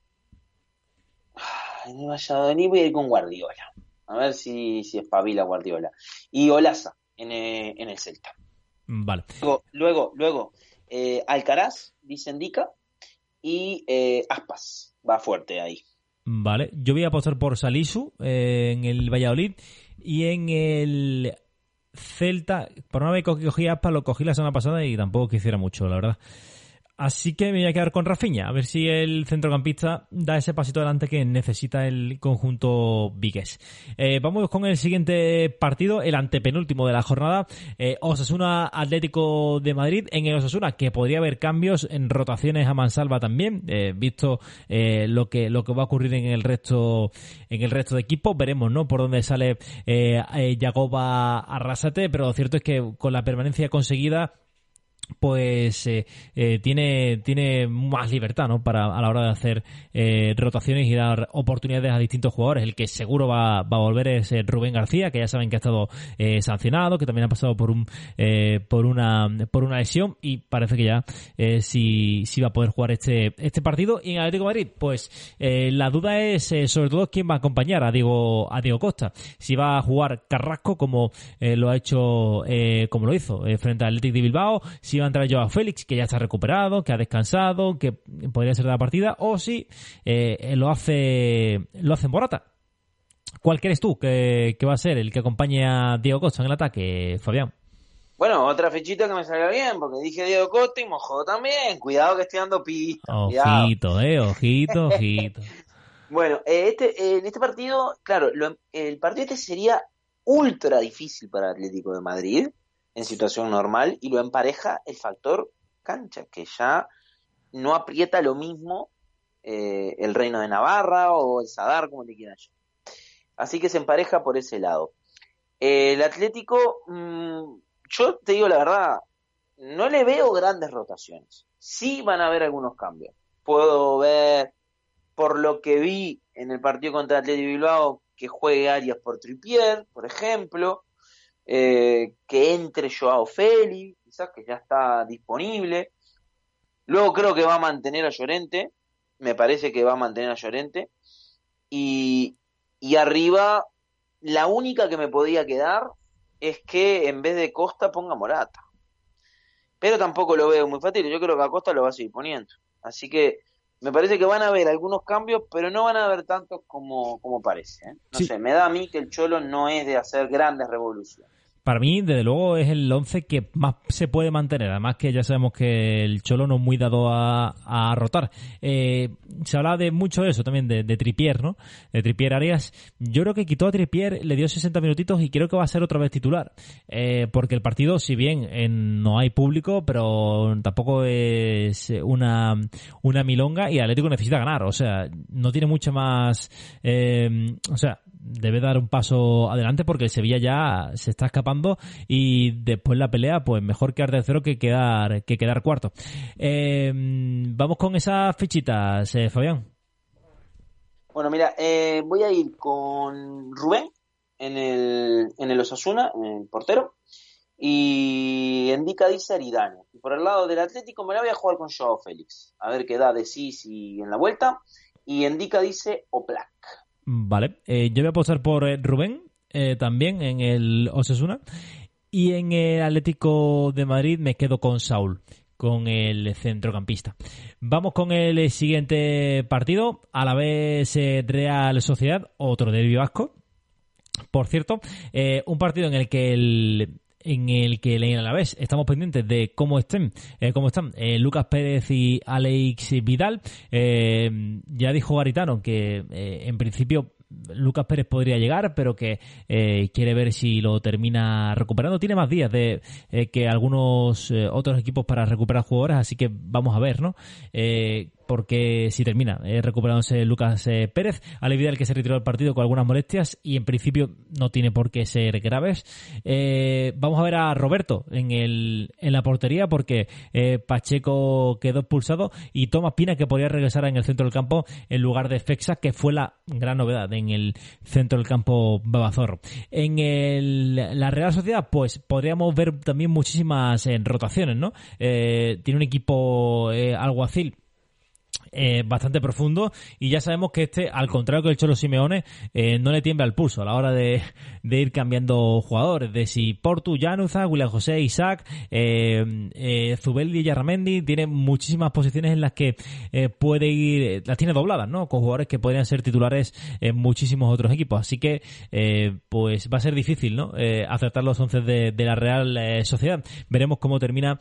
En el Valladolid voy a ir con Guardiola. A ver si, si espabila Guardiola. Y Olaza en, eh, en el Celta. Vale. Luego, luego, luego eh, Alcaraz, dice Indica. Y eh, Aspas. Va fuerte ahí. Vale, yo voy a apostar por Salisu eh, en el Valladolid y en el Celta. Por una vez que cogí Aspas, lo cogí la semana pasada y tampoco quisiera mucho, la verdad. Así que me voy a quedar con Rafinha, a ver si el centrocampista da ese pasito adelante que necesita el conjunto Vigues. Eh, vamos con el siguiente partido, el antepenúltimo de la jornada, eh, Osasuna Atlético de Madrid. En el Osasuna, que podría haber cambios en rotaciones a mansalva también, eh, visto lo que lo que va a ocurrir en el resto en el resto de equipos. Veremos, ¿no? Por dónde sale Yagoba Arrasate, pero lo cierto es que con la permanencia conseguida pues eh, eh, tiene tiene más libertad ¿no? para a la hora de hacer eh, rotaciones y dar oportunidades a distintos jugadores. El que seguro va, va a volver es Rubén García que ya saben que ha estado sancionado que también ha pasado por un por una por una lesión y parece que ya sí, sí va a poder jugar este este partido. Y en Atlético de Madrid pues la duda es sobre todo quién va a acompañar a Diego a Diego Costa. Si va a jugar Carrasco como lo ha hecho como lo hizo frente al Atlético de Bilbao. Si va a entrar Joao Félix que ya está recuperado que ha descansado que podría ser de la partida o si eh, lo hace lo hace Morata ¿Cuál crees tú que, que va a ser el que acompañe a Diego Costa en el ataque, Fabián? Bueno, otra fichita que me salga bien, porque dije Diego Costa y Mojó también. Cuidado que estoy dando pistas. cuidado. Ojito, eh, ojito, ojito. Bueno, eh, este, eh, en este partido, claro, lo- el partido este sería ultra difícil para Atlético de Madrid en situación normal y lo empareja el factor cancha, que ya no aprieta lo mismo eh, el Reino de Navarra o el Sadar, como le quieran llamar. Así que se empareja por ese lado. El Atlético, mm, yo te digo la verdad, no le veo grandes rotaciones. Sí van a haber algunos cambios. Puedo ver por lo que vi en el partido contra Atlético Bilbao, que juegue Arias por Tripier, por ejemplo, eh, que entre Joao Félix, quizás que ya está disponible. Luego creo que va a mantener a Llorente, me parece que va a mantener a Llorente. Y, y arriba, la única que me podía quedar es que en vez de Costa ponga Morata. Pero tampoco lo veo muy fácil, yo creo que a Costa lo va a seguir poniendo. Así que me parece que van a haber algunos cambios, pero no van a haber tantos como, como parece. ¿eh? No Sí. sé, me da a mí que el Cholo no es de hacer grandes revoluciones. Para mí, desde luego, es el 11 que más se puede mantener. Además que ya sabemos que el Cholo no es muy dado a, rotar. Eh, se habla de mucho eso también, de, de Tripier, ¿no? De Tripier Arias. Yo creo que quitó a Tripier, le dio 60 minutitos y creo que va a ser otra vez titular. Eh, porque el partido, si bien eh, no hay público, pero tampoco es una, una milonga y Atlético necesita ganar. O sea, no tiene mucha más... eh, o sea, debe dar un paso adelante porque Sevilla ya se está escapando y después la pelea, pues mejor quedar tercero que quedar, que quedar cuarto. Eh, vamos con esas fichitas, eh, Fabián. Bueno, mira, eh, voy a ir con Rubén en el, en el Osasuna, en el portero, y Endica dice Aridane. Y por el lado del Atlético me la voy a jugar con Joao Félix, a ver qué da de sí si en la vuelta, y Endica dice Oplac. Vale, eh, yo voy a apostar por eh, Rubén, eh, también en el Osasuna. Y en el Atlético de Madrid me quedo con Saúl, con el centrocampista. Vamos con el siguiente partido, a la vez Real Sociedad, otro derbi vasco. Por cierto, un partido en el que el en el que a la vez estamos pendientes de cómo estén, eh, cómo están eh, Lucas Pérez y Alex Vidal. Eh, ya dijo Garitano que en principio Lucas Pérez podría llegar, pero que quiere ver si lo termina recuperando. Tiene más días de que algunos otros equipos para recuperar jugadores, así que vamos a ver, ¿no? Porque si termina eh, recuperándose Lucas eh, Pérez, al Vidal que se retiró del partido con algunas molestias y en principio no tiene por qué ser graves. Eh, vamos a ver a Roberto en, el, en la portería porque eh, Pacheco quedó expulsado y Tomás Pina que podría regresar en el centro del campo en lugar de Fexa, que fue la gran novedad en el centro del campo Babazorro. En el, la Real Sociedad, pues podríamos ver también muchísimas rotaciones, ¿no? Tiene un equipo alguacil eh, bastante profundo y ya sabemos que este, al contrario que el Cholo Simeone, eh, no le tiembla el pulso a la hora de, ir cambiando jugadores, de si Portu, Januza, William José, Isaac, eh, eh, Zubeldi y Yarramendi, tiene muchísimas posiciones en las que puede ir, las tiene dobladas, ¿no? Con jugadores que podrían ser titulares en muchísimos otros equipos, así que pues va a ser difícil, ¿no? Acertar los once de, de la Real Sociedad. Veremos cómo termina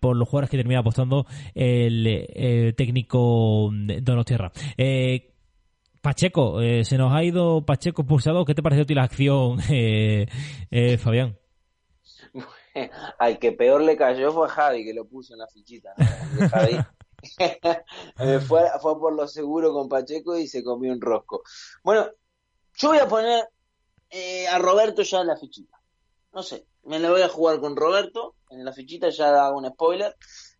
por los jugadores que termina apostando el eh, Donostierra. Eh, Pacheco, eh, se nos ha ido Pacheco expulsado. ¿Qué te pareció a ti la acción, eh, eh, Fabián? Al que peor le cayó fue a Javi, que lo puso en la fichita. ¿no? Javi. Eh, fue, fue por lo seguro con Pacheco y se comió un rosco. Bueno, yo voy a poner eh, a Roberto ya en la fichita. No sé, me la voy a jugar con Roberto en la fichita, ya hago un spoiler.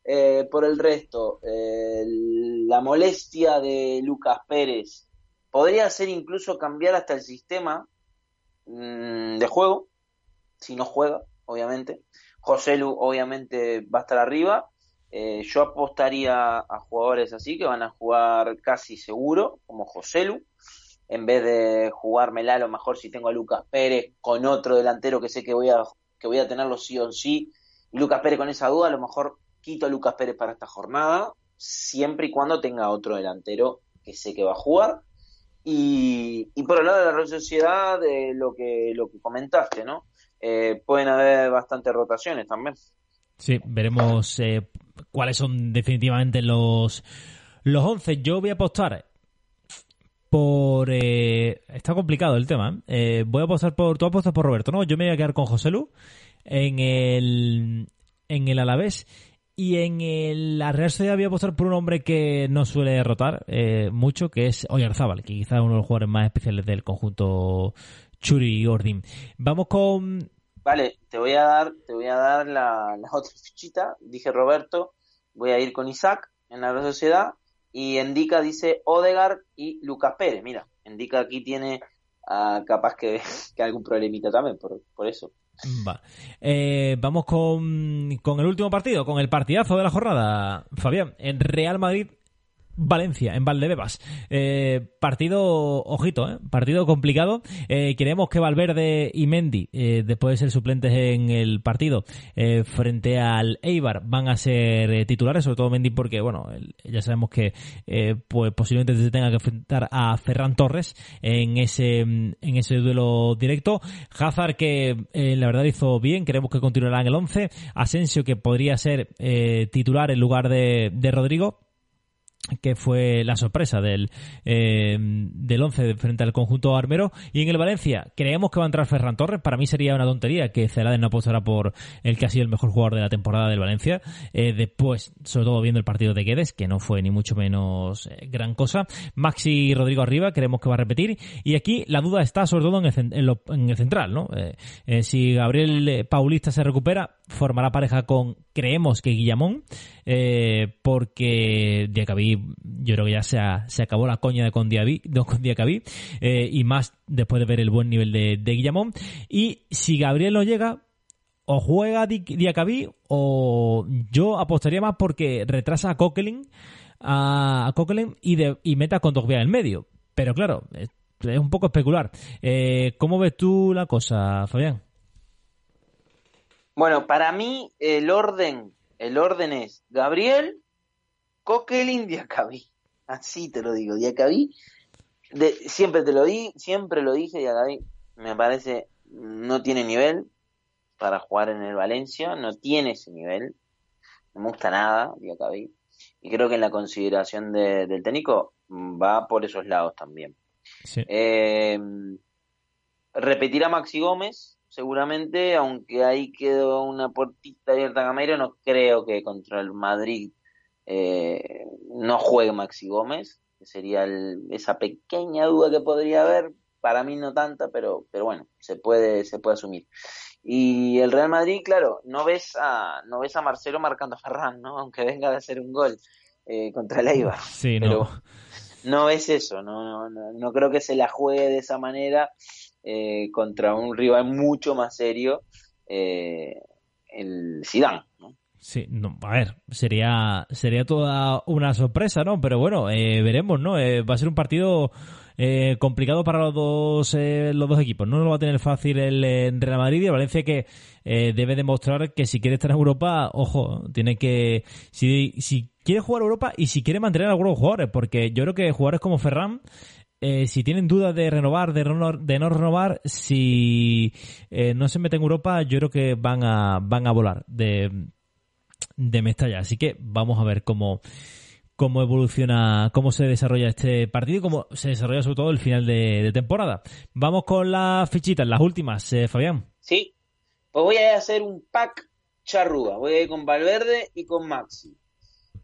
Eh, por el resto, eh, la molestia de Lucas Pérez podría ser incluso cambiar hasta el sistema mm, de juego, si no juega, obviamente. José Lu obviamente va a estar arriba. Eh, yo apostaría a jugadores así que van a jugar casi seguro, como José Lu, en vez de jugármela a lo mejor si tengo a Lucas Pérez con otro delantero que sé que voy a, que voy a tenerlo sí o sí, Lucas Pérez con esa duda, a lo mejor quito a Lucas Pérez para esta jornada, siempre y cuando tenga otro delantero que sé que va a jugar. Y, por el lado de la Real Sociedad, de lo que, lo que comentaste, ¿no? Eh, pueden haber bastantes rotaciones también. Sí, veremos eh, cuáles son definitivamente los, los 11. Yo voy a apostar por... Eh, está complicado el tema. ¿eh? Eh, voy a apostar por... Tú apostas por Roberto, ¿no? Yo me voy a quedar con José Lu en el, en el Alavés. Y en el, la Real Sociedad voy a apostar por un hombre que no suele derrotar eh, mucho, que es Oyarzábal, que quizás es uno de los jugadores más especiales del conjunto Churi y Ordin. Vamos con... Vale, te voy a dar, te voy a dar la, otra fichita. Dije Roberto, voy a ir con Isaac en la Real Sociedad. Y Endica dice Odegar y Lucas Pérez. Mira, Endica aquí tiene ah, capaz que, que algún problemita también, por, por eso. Va. Eh, vamos con, con el último partido, con el partidazo de la jornada, Fabián. En Real Madrid Valencia, en Valdebebas. Eh, partido, ojito, eh, partido complicado. Eh, queremos que Valverde y Mendy, eh, después de ser suplentes en el partido, eh, frente al Eibar, van a ser eh, titulares, sobre todo Mendy porque, bueno, ya sabemos que pues posiblemente se tenga que enfrentar a Ferran Torres en ese, en ese duelo directo. Hazard que la verdad hizo bien, queremos que continuará en el 11. Asensio que podría ser titular en lugar de, de Rodrigo que fue la sorpresa del eh, del 11 frente al conjunto armero. Y en el Valencia creemos que va a entrar Ferran Torres. Para mí sería una tontería que Celades no apostara por el que ha sido el mejor jugador de la temporada del Valencia. Eh, después sobre todo viendo el partido de Guedes que no fue ni mucho menos eh, gran cosa. Maxi Rodrigo arriba creemos que va a repetir. Y aquí la duda está sobre todo en el, en en el central ¿no? Si Gabriel Paulista se recupera formará pareja con creemos que Guillamón porque Diacabí yo creo que ya se, acabó la coña de con, Diacabí eh, y más después de ver el buen nivel de, de Guillamón. Y si Gabriel no llega o juega Di- Diacabí o yo apostaría más porque retrasa a Coquelin a, a y, de, y meta con Togbia en el medio. Pero claro es, es un poco especular. Eh, ¿cómo ves tú la cosa Fabián? Bueno, para mí el orden, el orden es Gabriel, Coquelin, Diacabí. Así te lo digo, Diacabí. De, siempre te lo di, siempre lo dije, Diacabí. Me parece no tiene nivel para jugar en el Valencia, no tiene ese nivel. No me gusta nada, Diacabí. Y creo que en la consideración de- del técnico va por esos lados también. Sí. Eh, repetir a Maxi Gómez, seguramente, aunque ahí quedó una puertita abierta a Gameiro, no creo que contra el Madrid eh, no juegue Maxi Gómez, que sería el- esa pequeña duda que podría haber, para mí no tanta, pero, pero bueno, se puede, se puede asumir. Y el Real Madrid, claro, no ves a, no ves a Marcelo marcando a Ferran, ¿no? Aunque venga de hacer un gol eh, contra el Eibar. Sí, Pero- no. no es eso, no, no, no, no creo que se la juegue de esa manera eh, contra un rival mucho más serio, eh, el Zidane, ¿no? Sí, no, a ver, sería sería toda una sorpresa, ¿no? Pero bueno, eh, veremos, ¿no? Eh, va a ser un partido eh, complicado para los dos los dos equipos. No lo va a tener fácil el Real Madrid y el Valencia que debe demostrar que si quiere estar en Europa, ojo, tiene que si si quiere jugar Europa y si quiere mantener a algunos jugadores, porque yo creo que jugadores como Ferran si tienen dudas de renovar, de no, de no renovar, si no se meten en Europa, yo creo que van a van a volar de de Mestalla. Así que vamos a ver cómo, cómo evoluciona, cómo se desarrolla este partido y cómo se desarrolla sobre todo el final de, de temporada. Vamos con las fichitas, las últimas, eh, Fabián. ¿Sí? Pues voy a hacer un pack charrúa, voy a ir con Valverde y con Maxi.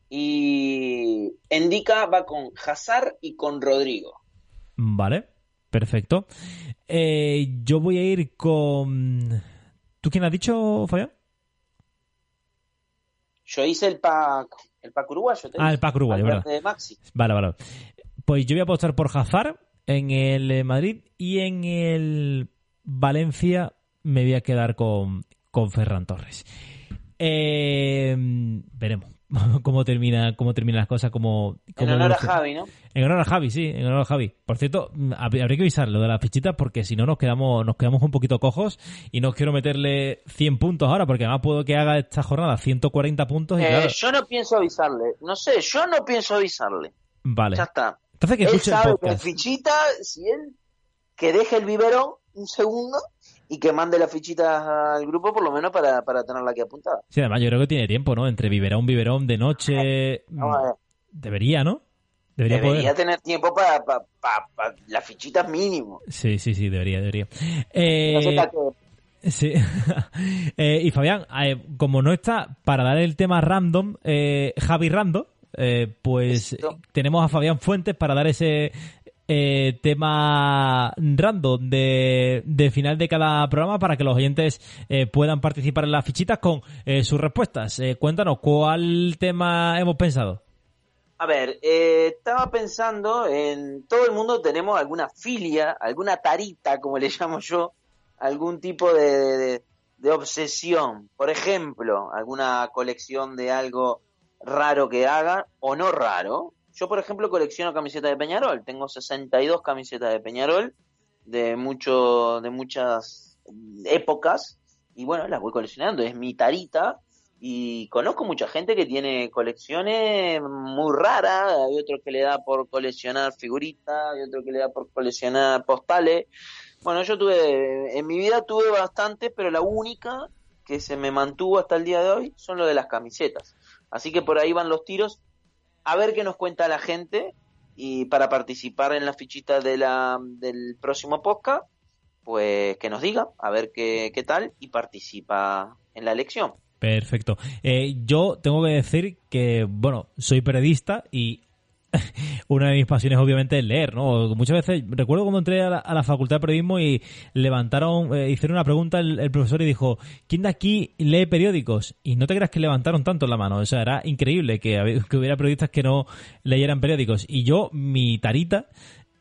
Y Endica va con Hazard y con Rodrigo. Vale, perfecto. Eh, yo voy a ir con... ¿Tú quién has dicho, Fabián? Yo hice el pack, el pack uruguayo. te Ah, el pack uruguayo, verdad. de Maxi. Vale, vale. Pues yo voy a apostar por Hazard en el eh, Madrid y en el Valencia me voy a quedar con, con Ferran Torres. Eh, veremos cómo termina cómo terminan las cosas, cómo, En honor a. Javi, ¿no? En honor a Javi, sí, en honor a Javi. Por cierto, hab- habría que avisar lo de las fichitas porque si no nos quedamos nos quedamos un poquito cojos y no quiero meterle 100 puntos ahora porque además puedo que haga esta jornada 140 puntos y Eh, claro, Yo no pienso avisarle. No sé, yo no pienso avisarle. vale. Ya está. Entonces que él escuche el sabe que podcast. fichita, si él que deje el biberón un segundo y que mande las fichitas al grupo por lo menos para, para tenerla aquí apuntada. Sí, además yo creo que tiene tiempo, ¿no? Entre biberón, biberón de noche. Vamos a ver. Debería, ¿no? Debería, Debería poder. tener tiempo para pa, pa- pa- las fichitas mínimo. Sí, sí, sí, debería, debería. No sé Eh, sí. Eh, y Fabián, eh, como no está para dar el tema random, eh, Javi Rando, pues tenemos a Fabián Fuentes para dar ese eh, tema random de, final de cada programa para que los oyentes eh, puedan participar en las fichitas con eh, sus respuestas. Eh, cuéntanos, ¿cuál tema hemos pensado? A ver, eh, estaba pensando en todo el mundo tenemos alguna filia, alguna tarita, como le llamo yo, algún tipo de, de- de obsesión. Por ejemplo, alguna colección de algo raro que haga o no raro. Yo, por ejemplo, colecciono camisetas de Peñarol. Tengo 62 camisetas de Peñarol de mucho, de muchas épocas y bueno, las voy coleccionando. Es mi tarita y conozco mucha gente que tiene colecciones muy raras, hay otro que le da por coleccionar figuritas, hay otro que le da por coleccionar postales. Bueno, yo tuve, en mi vida tuve bastantes, pero la única que se me mantuvo hasta el día de hoy son lo de las camisetas. Así que por ahí van los tiros. A ver qué nos cuenta la gente y para participar en la fichita de la, del próximo podcast, pues que nos diga, a ver qué, qué tal y participa en la elección. Perfecto. Eh, yo tengo que decir que, bueno, soy periodista y una de mis pasiones obviamente es leer, ¿no? Muchas veces, recuerdo cuando entré a la, a la facultad de periodismo y levantaron, eh, hicieron una pregunta el, profesor y dijo, ¿quién de aquí lee periódicos? Y no te creas que levantaron tanto la mano, o sea, era increíble que, que hubiera periodistas que no leyeran periódicos. Y yo, mi tarita,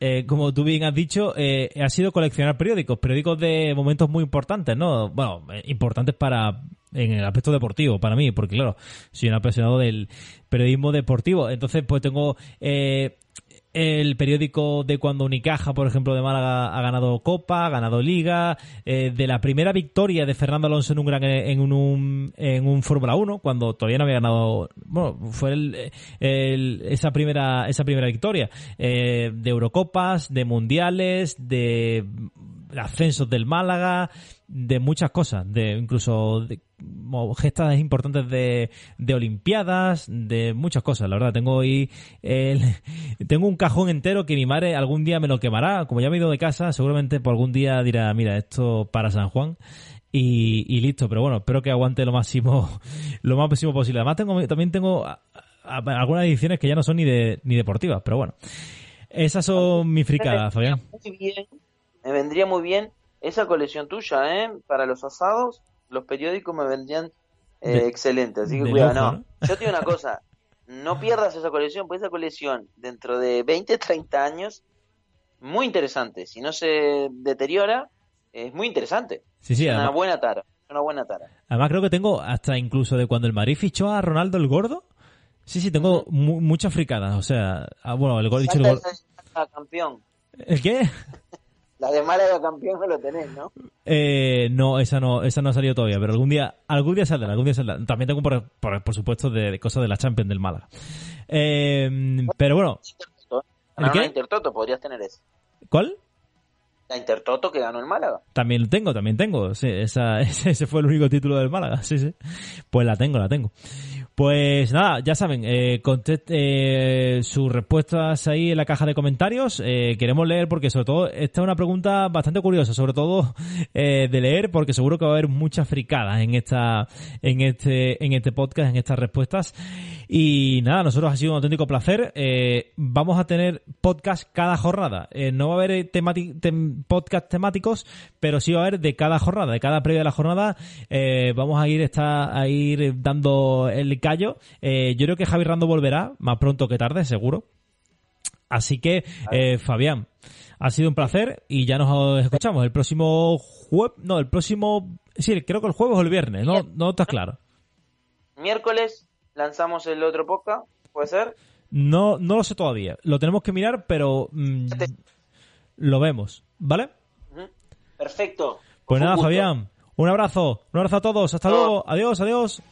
eh, como tú bien has dicho, eh, ha sido coleccionar periódicos, periódicos de momentos muy importantes, ¿no? Bueno, eh, importantes para en el aspecto deportivo para mí, porque claro, soy un apasionado del periodismo deportivo, entonces pues tengo eh, el periódico de cuando Unicaja, por ejemplo, de Málaga ha ganado Copa, ha ganado Liga, eh, de la primera victoria de Fernando Alonso en un gran en un, en un Fórmula 1, cuando todavía no había ganado, bueno, fue el, el- esa primera esa primera victoria, eh, de Eurocopas, de Mundiales, de ascensos del Málaga, de muchas cosas, de incluso de, gestas importantes de, de Olimpiadas, de muchas cosas, la verdad. Tengo ahí el- tengo un cajón entero que mi madre algún día me lo quemará. Como ya me he ido de casa, seguramente por algún día dirá, mira, esto para San Juan. Y, listo, pero bueno, espero que aguante lo máximo, lo más máximo posible. Además tengo, también tengo algunas ediciones que ya no son ni de, ni deportivas, pero bueno. Esas son mis fricadas, Fabián. Muy bien, me vendría muy bien esa colección tuya, ¿eh? Para los asados, los periódicos me vendrían eh, De- excelentes. Así que cuidado, no. ¿no? Yo te digo una cosa, no pierdas esa colección, pues esa colección dentro de 20, 30 años, muy interesante. Si no se deteriora, es muy interesante. Sí, sí, Es una además, buena tara, una buena tara. además creo que tengo hasta incluso de cuando el Madrid fichó a Ronaldo el Gordo. Sí, sí, tengo mu- muchas fricadas. O sea, ah, bueno, el gol dicho el Málaga campeón. ¿El qué? La de Málaga campeón no lo tenés, ¿no? Eh, no, esa no, esa no ha salido todavía, pero algún día, algún día saldrá, algún día saldrá. También tengo por, por, por supuesto de, de cosas de la Champions del Málaga. Eh, pero bueno. ¿El qué? una Intertoto podrías tener ese. ¿cuál? La Intertoto que ganó el Málaga. También tengo, también tengo. Sí, esa, ese, ese fue el único título del Málaga. Sí, sí. Pues la tengo, la tengo. Pues nada, ya saben, eh, contest- eh, sus respuestas ahí en la caja de comentarios. Eh, queremos leer porque sobre todo esta es una pregunta bastante curiosa, sobre todo eh, de leer porque seguro que va a haber muchas fricadas en esta, en este, en este podcast, en estas respuestas. Y nada, nosotros ha sido un auténtico placer. Vamos a tener podcast cada jornada. No va a haber podcast temáticos, pero sí va a haber de cada jornada, de cada previa de la jornada. vamos a ir está, a ir dando el callo. Eh, yo creo que Javi Rando volverá más pronto que tarde, seguro. Así que, eh, Fabián, ha sido un placer y ya nos escuchamos el próximo jueves. No, el próximo. Sí, creo que el jueves o el viernes, no, no estás claro. Miércoles lanzamos el otro podcast, ¿puede ser? No, no lo sé todavía. Lo tenemos que mirar, pero mm, lo vemos, ¿vale? Perfecto. Pues nada. Fabián. Un abrazo. Un abrazo a todos. Hasta luego. Adiós, adiós.